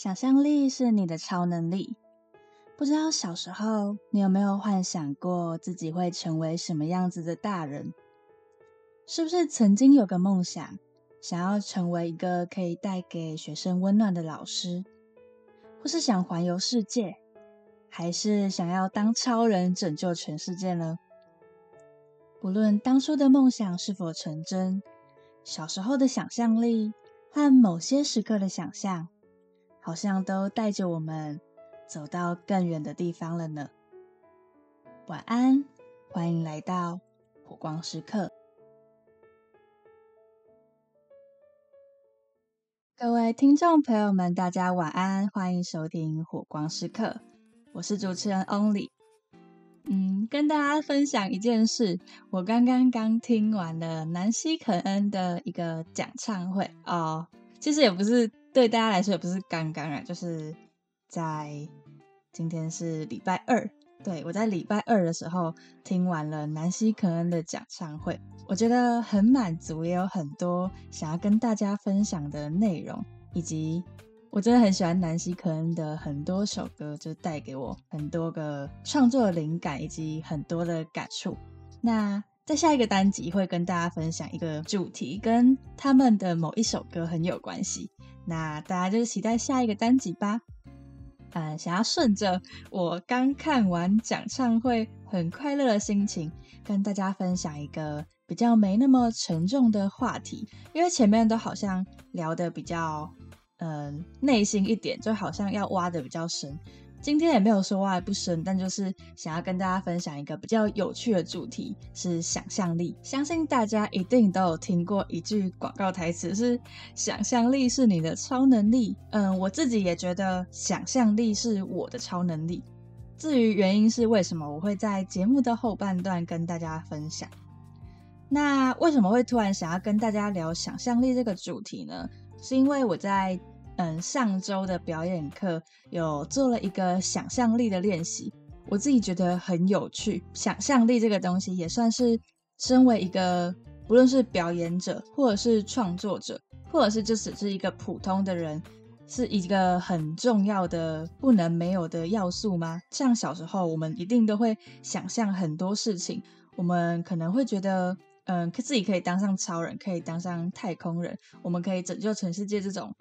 想象力是你的超能力。不知道小时候你有没有幻想过自己会成为什么样子的大人？是不是曾经有个梦想，想要成为一个可以带给学生温暖的老师，或是想环游世界，还是想要当超人拯救全世界呢？不论当初的梦想是否成真，小时候的想象力和某些时刻的想象。好像都带着我们走到更远的地方了呢。晚安，欢迎来到火光时刻。各位听众朋友们，大家晚安，欢迎收听火光时刻。我是主持人 Only。嗯，跟大家分享一件事，我刚刚刚听完了南希肯恩的一个讲唱会哦，其实也不是。对大家来说也不是刚刚啊，就是在今天是礼拜二，对我在礼拜二的时候听完了南希肯恩的讲唱会，我觉得很满足，也有很多想要跟大家分享的内容，以及我真的很喜欢南希肯恩的很多首歌，就带给我很多个创作灵感以及很多的感触。那在下一个单集会跟大家分享一个主题，跟他们的某一首歌很有关系。那大家就期待下一个单集吧。嗯，想要顺着我刚看完讲唱会很快乐的心情，跟大家分享一个比较没那么沉重的话题，因为前面都好像聊的比较嗯内心一点，就好像要挖的比较深。今天也没有说话不深，但就是想要跟大家分享一个比较有趣的主题，是想象力。相信大家一定都有听过一句广告台词，是“想象力是你的超能力”。嗯，我自己也觉得想象力是我的超能力。至于原因是为什么，我会在节目的后半段跟大家分享。那为什么会突然想要跟大家聊想象力这个主题呢？是因为我在。嗯，上周的表演课有做了一个想象力的练习，我自己觉得很有趣。想象力这个东西也算是身为一个，不论是表演者，或者是创作者，或者是就只是一个普通的人，是一个很重要的、不能没有的要素吗？像小时候，我们一定都会想象很多事情，我们可能会觉得，嗯，自己可以当上超人，可以当上太空人，我们可以拯救全世界这种。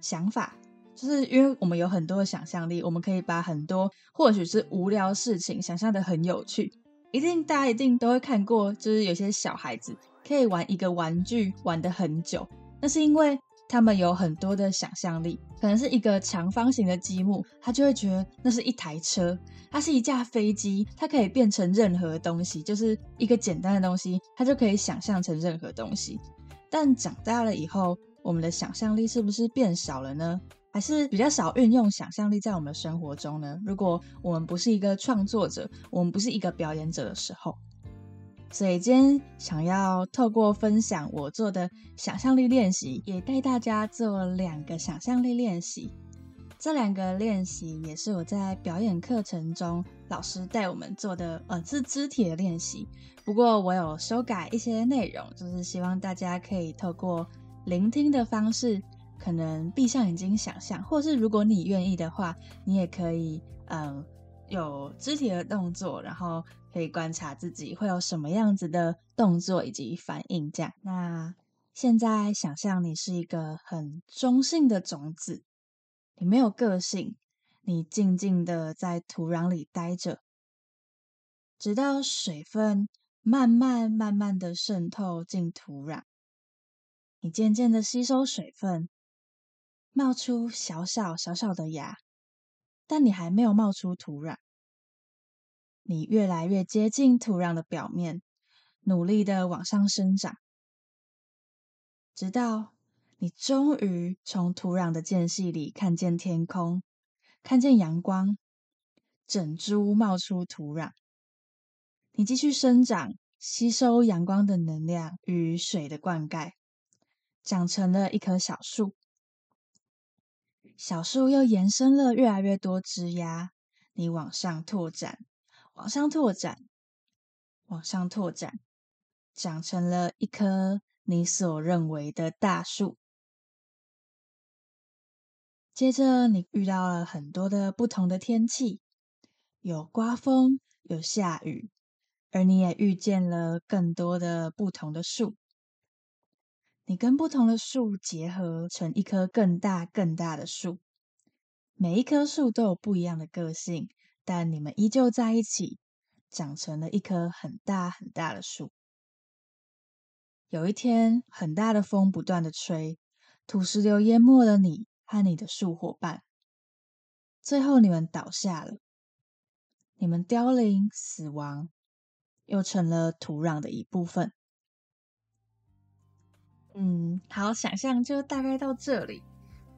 想法，就是因为我们有很多的想象力，我们可以把很多或许是无聊事情想象的很有趣。一定大家一定都会看过，就是有些小孩子可以玩一个玩具玩的很久，那是因为他们有很多的想象力。可能是一个长方形的积木，他就会觉得那是一台车，它是一架飞机，它可以变成任何东西，就是一个简单的东西，它就可以想象成任何东西。但长大了以后，我们的想象力是不是变少了呢？还是比较少运用想象力在我们的生活中呢？如果我们不是一个创作者，我们不是一个表演者的时候，所以今天想要透过分享我做的想象力练习，也带大家做两个想象力练习。这两个练习也是我在表演课程中老师带我们做的，呃，是肢体的练习。不过我有修改一些内容，就是希望大家可以透过。聆听的方式，可能闭上眼睛想象，或是如果你愿意的话，你也可以，嗯，有肢体的动作，然后可以观察自己会有什么样子的动作以及反应。这样，那现在想象你是一个很中性的种子，你没有个性，你静静的在土壤里待着，直到水分慢慢慢慢的渗透进土壤。你渐渐的吸收水分，冒出小小小小的芽，但你还没有冒出土壤。你越来越接近土壤的表面，努力的往上生长，直到你终于从土壤的间隙里看见天空，看见阳光，整株冒出土壤。你继续生长，吸收阳光的能量与水的灌溉。长成了一棵小树，小树又延伸了越来越多枝丫。你往上拓展，往上拓展，往上拓展，长成了一棵你所认为的大树。接着你遇到了很多的不同的天气，有刮风，有下雨，而你也遇见了更多的不同的树。你跟不同的树结合成一棵更大更大的树，每一棵树都有不一样的个性，但你们依旧在一起，长成了一棵很大很大的树。有一天，很大的风不断的吹，土石流淹没了你和你的树伙伴，最后你们倒下了，你们凋零死亡，又成了土壤的一部分。嗯，好，想象就大概到这里。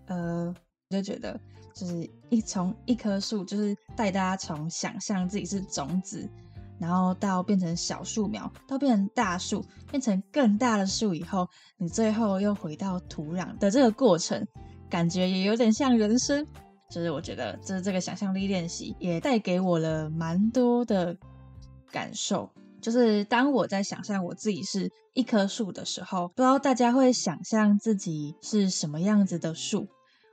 呃，就觉得，就是一从一棵树，就是带大家从想象自己是种子，然后到变成小树苗，到变成大树，变成更大的树以后，你最后又回到土壤的这个过程，感觉也有点像人生。就是我觉得，就是这个想象力练习也带给我了蛮多的感受。就是当我在想象我自己是一棵树的时候，不知道大家会想象自己是什么样子的树。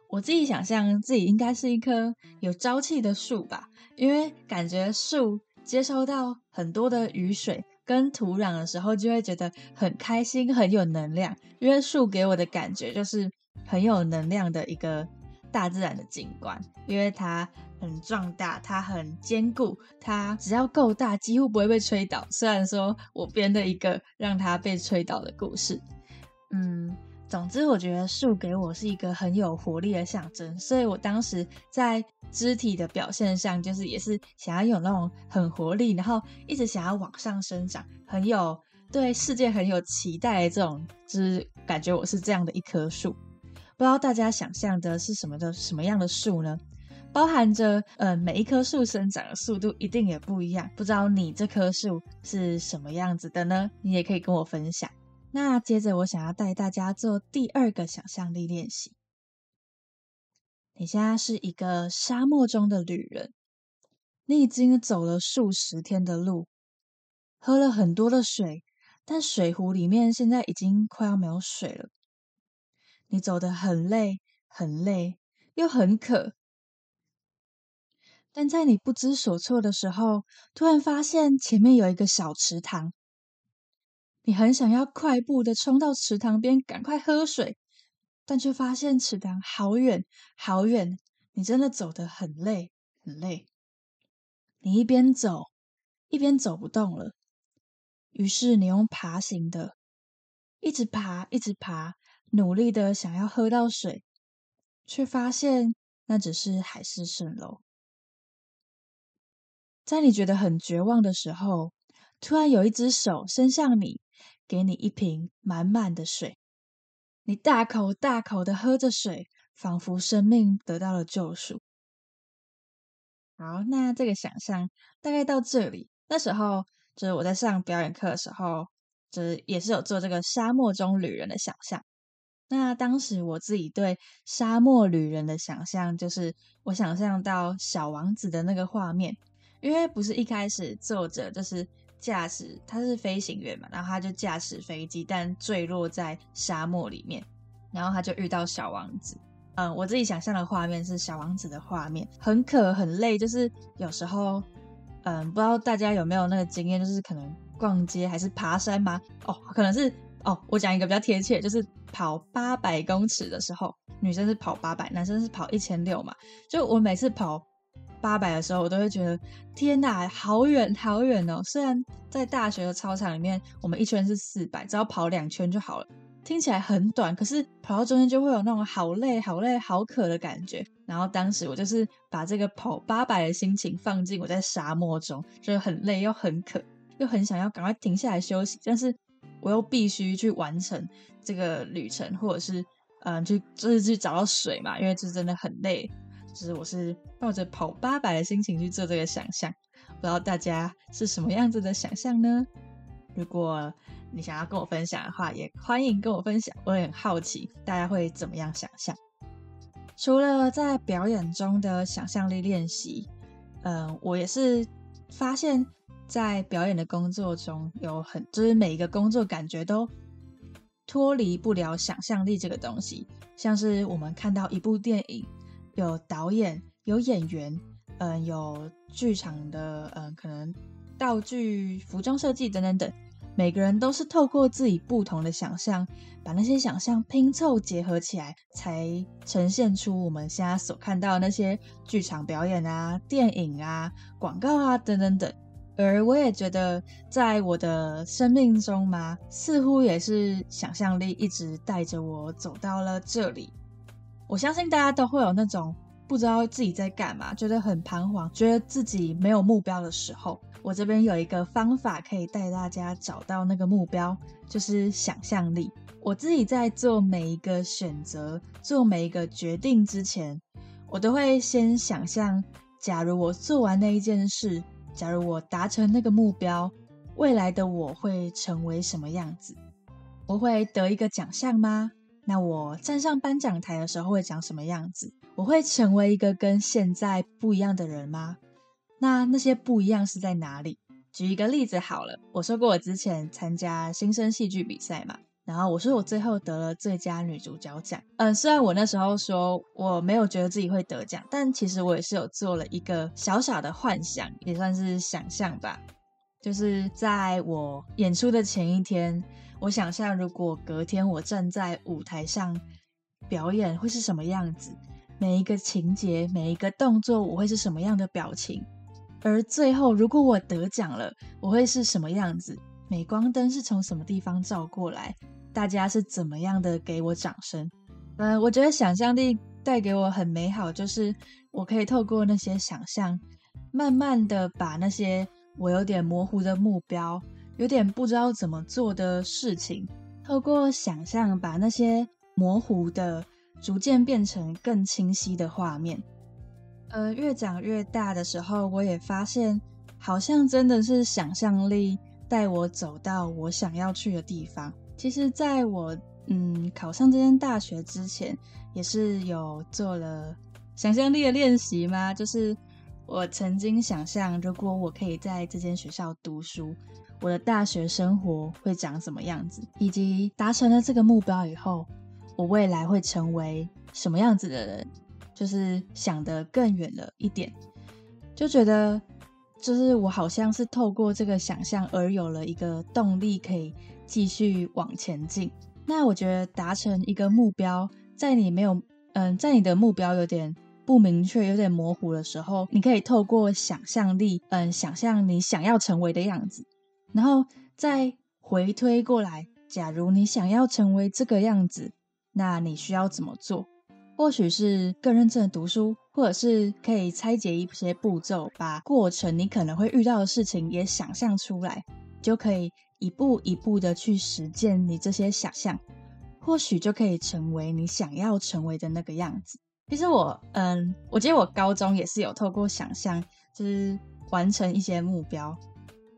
我自己想象自己应该是一棵有朝气的树吧，因为感觉树接收到很多的雨水跟土壤的时候，就会觉得很开心，很有能量。因为树给我的感觉就是很有能量的一个大自然的景观，因为它。很壮大，它很坚固，它只要够大，几乎不会被吹倒。虽然说我编的一个让它被吹倒的故事，嗯，总之我觉得树给我是一个很有活力的象征，所以我当时在肢体的表现上，就是也是想要有那种很活力，然后一直想要往上生长，很有对世界很有期待的这种，就是感觉我是这样的一棵树。不知道大家想象的是什么的什么样的树呢？包含着，呃，每一棵树生长的速度一定也不一样。不知道你这棵树是什么样子的呢？你也可以跟我分享。那接着，我想要带大家做第二个想象力练习。你现在是一个沙漠中的旅人，你已经走了数十天的路，喝了很多的水，但水壶里面现在已经快要没有水了。你走得很累，很累，又很渴。但在你不知所措的时候，突然发现前面有一个小池塘，你很想要快步的冲到池塘边，赶快喝水，但却发现池塘好远好远，你真的走得很累很累。你一边走一边走不动了，于是你用爬行的，一直爬一直爬，努力的想要喝到水，却发现那只是海市蜃楼。在你觉得很绝望的时候，突然有一只手伸向你，给你一瓶满满的水。你大口大口的喝着水，仿佛生命得到了救赎。好，那这个想象大概到这里。那时候就是我在上表演课的时候，就是也是有做这个沙漠中旅人的想象。那当时我自己对沙漠旅人的想象，就是我想象到小王子的那个画面。因为不是一开始作者就是驾驶，他是飞行员嘛，然后他就驾驶飞机，但坠落在沙漠里面，然后他就遇到小王子。嗯，我自己想象的画面是小王子的画面，很渴很累，就是有时候，嗯，不知道大家有没有那个经验，就是可能逛街还是爬山吗？哦，可能是哦，我讲一个比较贴切，就是跑八百公尺的时候，女生是跑八百，男生是跑一千六嘛，就我每次跑。八百的时候，我都会觉得天哪，好远好远哦！虽然在大学的操场里面，我们一圈是四百，只要跑两圈就好了，听起来很短，可是跑到中间就会有那种好累、好累、好渴的感觉。然后当时我就是把这个跑八百的心情放进我在沙漠中，就是很累又很渴，又很想要赶快停下来休息，但是我又必须去完成这个旅程，或者是嗯，去就是去找到水嘛，因为这真的很累。就是我是抱着跑八百的心情去做这个想象，不知道大家是什么样子的想象呢？如果你想要跟我分享的话，也欢迎跟我分享。我也很好奇大家会怎么样想象。除了在表演中的想象力练习，嗯，我也是发现，在表演的工作中有很，就是每一个工作感觉都脱离不了想象力这个东西。像是我们看到一部电影。有导演，有演员，嗯，有剧场的，嗯，可能道具、服装设计等等等。每个人都是透过自己不同的想象，把那些想象拼凑结合起来，才呈现出我们现在所看到的那些剧场表演啊、电影啊、广告啊等等等。而我也觉得，在我的生命中嘛，似乎也是想象力一直带着我走到了这里。我相信大家都会有那种不知道自己在干嘛，觉得很彷徨，觉得自己没有目标的时候。我这边有一个方法可以带大家找到那个目标，就是想象力。我自己在做每一个选择、做每一个决定之前，我都会先想象：假如我做完那一件事，假如我达成那个目标，未来的我会成为什么样子？我会得一个奖项吗？那我站上颁奖台的时候会长什么样子？我会成为一个跟现在不一样的人吗？那那些不一样是在哪里？举一个例子好了，我说过我之前参加新生戏剧比赛嘛，然后我说我最后得了最佳女主角奖。嗯，虽然我那时候说我没有觉得自己会得奖，但其实我也是有做了一个小小的幻想，也算是想象吧。就是在我演出的前一天，我想象如果隔天我站在舞台上表演会是什么样子，每一个情节、每一个动作，我会是什么样的表情。而最后，如果我得奖了，我会是什么样子？镁光灯是从什么地方照过来？大家是怎么样的给我掌声？嗯，我觉得想象力带给我很美好，就是我可以透过那些想象，慢慢的把那些我有点模糊的目标，有点不知道怎么做的事情，透过想象把那些模糊的逐渐变成更清晰的画面。呃，越长越大的时候，我也发现，好像真的是想象力带我走到我想要去的地方。其实，在我嗯考上这间大学之前，也是有做了想象力的练习吗？就是我曾经想象，如果我可以在这间学校读书，我的大学生活会长什么样子，以及达成了这个目标以后，我未来会成为什么样子的人。就是想得更远了一点，就觉得就是我好像是透过这个想象而有了一个动力，可以继续往前进。那我觉得达成一个目标，在你没有嗯，在你的目标有点不明确、有点模糊的时候，你可以透过想象力，嗯，想象你想要成为的样子，然后再回推过来，假如你想要成为这个样子，那你需要怎么做？或许是更认真的读书，或者是可以拆解一些步骤，把过程你可能会遇到的事情也想象出来，就可以一步一步的去实践你这些想象，或许就可以成为你想要成为的那个样子。其实我，嗯，我记得我高中也是有透过想象，就是完成一些目标，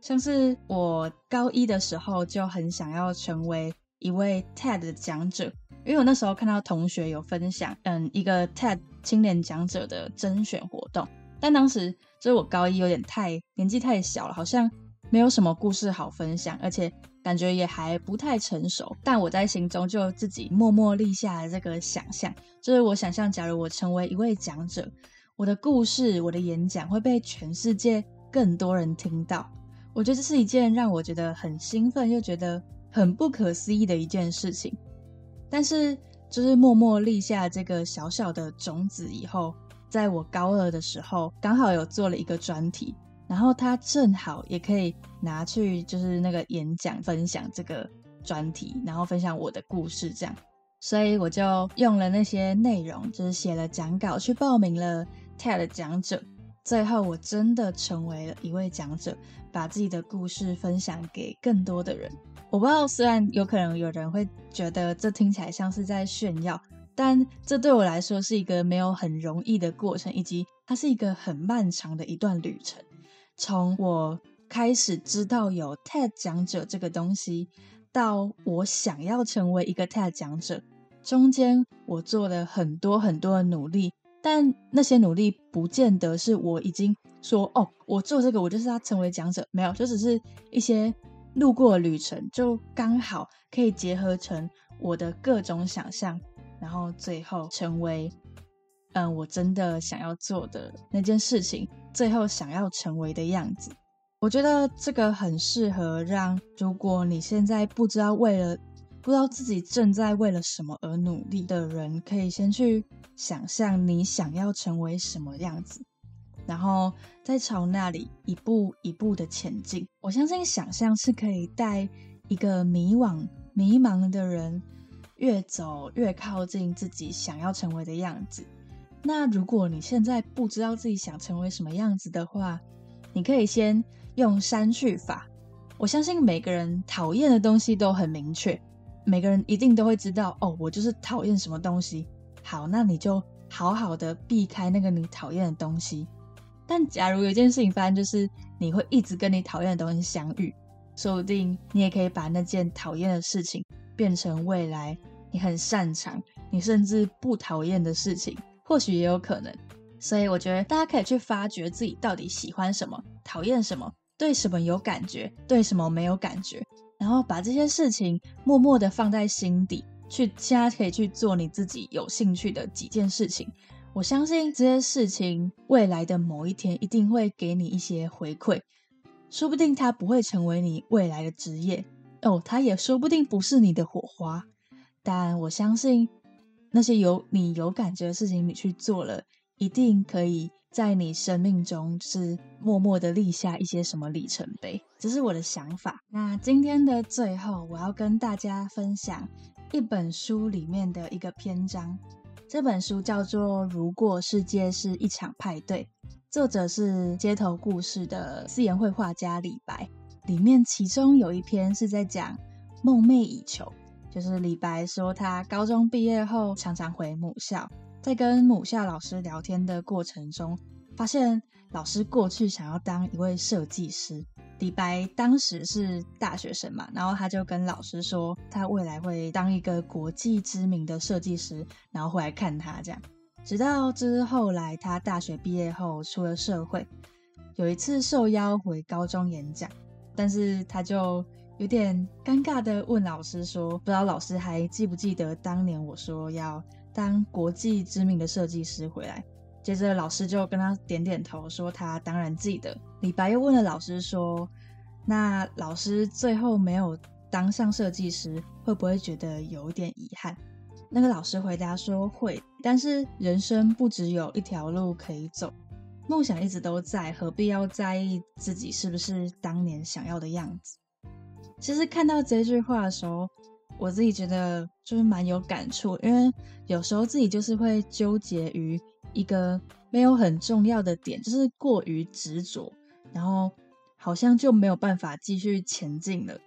像是我高一的时候就很想要成为一位 TED 的讲者。因为我那时候看到同学有分享，嗯，一个 TED 青年讲者的甄选活动，但当时就是我高一有点太年纪太小了，好像没有什么故事好分享，而且感觉也还不太成熟。但我在心中就自己默默立下了这个想象，就是我想象，假如我成为一位讲者，我的故事、我的演讲会被全世界更多人听到。我觉得这是一件让我觉得很兴奋又觉得很不可思议的一件事情。但是，就是默默立下这个小小的种子以后，在我高二的时候，刚好有做了一个专题，然后他正好也可以拿去就是那个演讲分享这个专题，然后分享我的故事这样，所以我就用了那些内容，就是写了讲稿，去报名了 TED 讲者，最后我真的成为了一位讲者，把自己的故事分享给更多的人。我不知道，虽然有可能有人会觉得这听起来像是在炫耀，但这对我来说是一个没有很容易的过程，以及它是一个很漫长的一段旅程。从我开始知道有 TED 讲者这个东西，到我想要成为一个 TED 讲者，中间我做了很多很多的努力，但那些努力不见得是我已经说哦，我做这个我就是要成为讲者，没有，就只是一些。路过旅程就刚好可以结合成我的各种想象，然后最后成为嗯，我真的想要做的那件事情，最后想要成为的样子。我觉得这个很适合让，如果你现在不知道为了，不知道自己正在为了什么而努力的人，可以先去想象你想要成为什么样子，然后再朝那里一步一步的前进。我相信想象是可以带一个迷惘、迷茫的人越走越靠近自己想要成为的样子。那如果你现在不知道自己想成为什么样子的话，你可以先用删去法。我相信每个人讨厌的东西都很明确，每个人一定都会知道哦，我就是讨厌什么东西。好，那你就好好的避开那个你讨厌的东西。但假如有一件事情发生，就是你会一直跟你讨厌的东西相遇，说不定你也可以把那件讨厌的事情变成未来你很擅长、你甚至不讨厌的事情。或许也有可能，所以我觉得大家可以去发掘自己到底喜欢什么、讨厌什么、对什么有感觉、对什么没有感觉，然后把这些事情默默的放在心底，去现在可以去做你自己有兴趣的几件事情。我相信这些事情未来的某一天一定会给你一些回馈，说不定它不会成为你未来的职业哦，它也说不定不是你的火花，但我相信。那些有你有感觉的事情，你去做了，一定可以在你生命中是默默的立下一些什么里程碑。这是我的想法。那今天的最后，我要跟大家分享一本书里面的一个篇章。这本书叫做《如果世界是一场派对》，作者是街头故事的私言绘画家李白。里面其中有一篇是在讲梦寐以求。就是李白说，他高中毕业后常常回母校，在跟母校老师聊天的过程中，发现老师过去想要当一位设计师。李白当时是大学生嘛，然后他就跟老师说，他未来会当一个国际知名的设计师，然后回来看他这样。直到之后来，他大学毕业后出了社会，有一次受邀回高中演讲，但是他就。有点尴尬的问老师说：“不知道老师还记不记得当年我说要当国际知名的设计师回来？”接着老师就跟他点点头，说他当然记得。李白又问了老师说：“那老师最后没有当上设计师，会不会觉得有点遗憾？”那个老师回答说：“会，但是人生不只有一条路可以走，梦想一直都在，何必要在意自己是不是当年想要的样子？”其实看到这句话的时候，我自己觉得就是蛮有感触，因为有时候自己就是会纠结于一个没有很重要的点，就是过于执着，然后好像就没有办法继续前进了。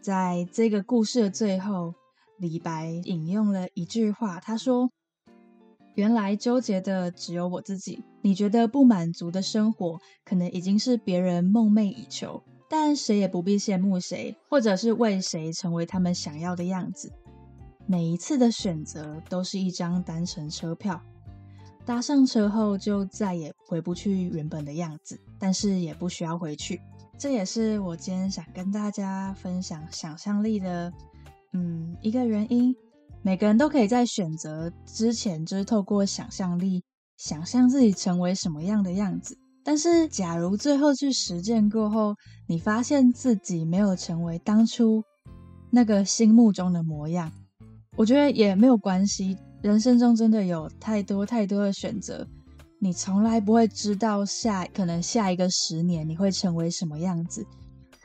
在这个故事的最后，李白引用了一句话，他说：“原来纠结的只有我自己，你觉得不满足的生活，可能已经是别人梦寐以求。”但谁也不必羡慕谁，或者是为谁成为他们想要的样子。每一次的选择都是一张单程车票，搭上车后就再也回不去原本的样子，但是也不需要回去。这也是我今天想跟大家分享想象力的，嗯，一个原因。每个人都可以在选择之前，就是透过想象力，想象自己成为什么样的样子。但是，假如最后去实践过后，你发现自己没有成为当初那个心目中的模样，我觉得也没有关系。人生中真的有太多太多的选择，你从来不会知道下可能下一个十年你会成为什么样子。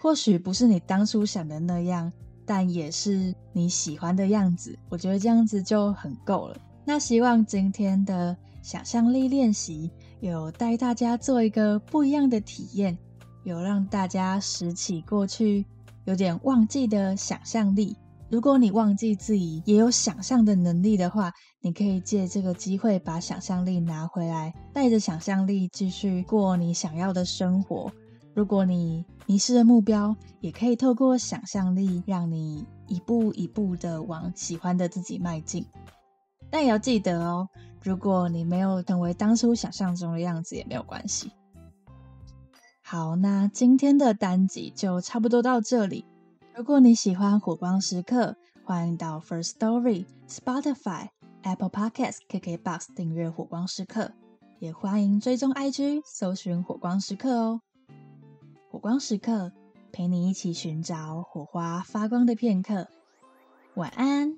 或许不是你当初想的那样，但也是你喜欢的样子。我觉得这样子就很够了。那希望今天的想象力练习。有带大家做一个不一样的体验，有让大家拾起过去有点忘记的想象力。如果你忘记自己也有想象的能力的话，你可以借这个机会把想象力拿回来，带着想象力继续过你想要的生活。如果你迷失了目标，也可以透过想象力让你一步一步的往喜欢的自己迈进。但也要记得哦。如果你没有成为当初想象中的样子，也没有关系。好，那今天的单集就差不多到这里。如果你喜欢火光时刻，欢迎到 First Story、Spotify、Apple Podcast、KKBox 订阅火光时刻，也欢迎追踪 IG 搜寻火光时刻哦。火光时刻陪你一起寻找火花发光的片刻，晚安。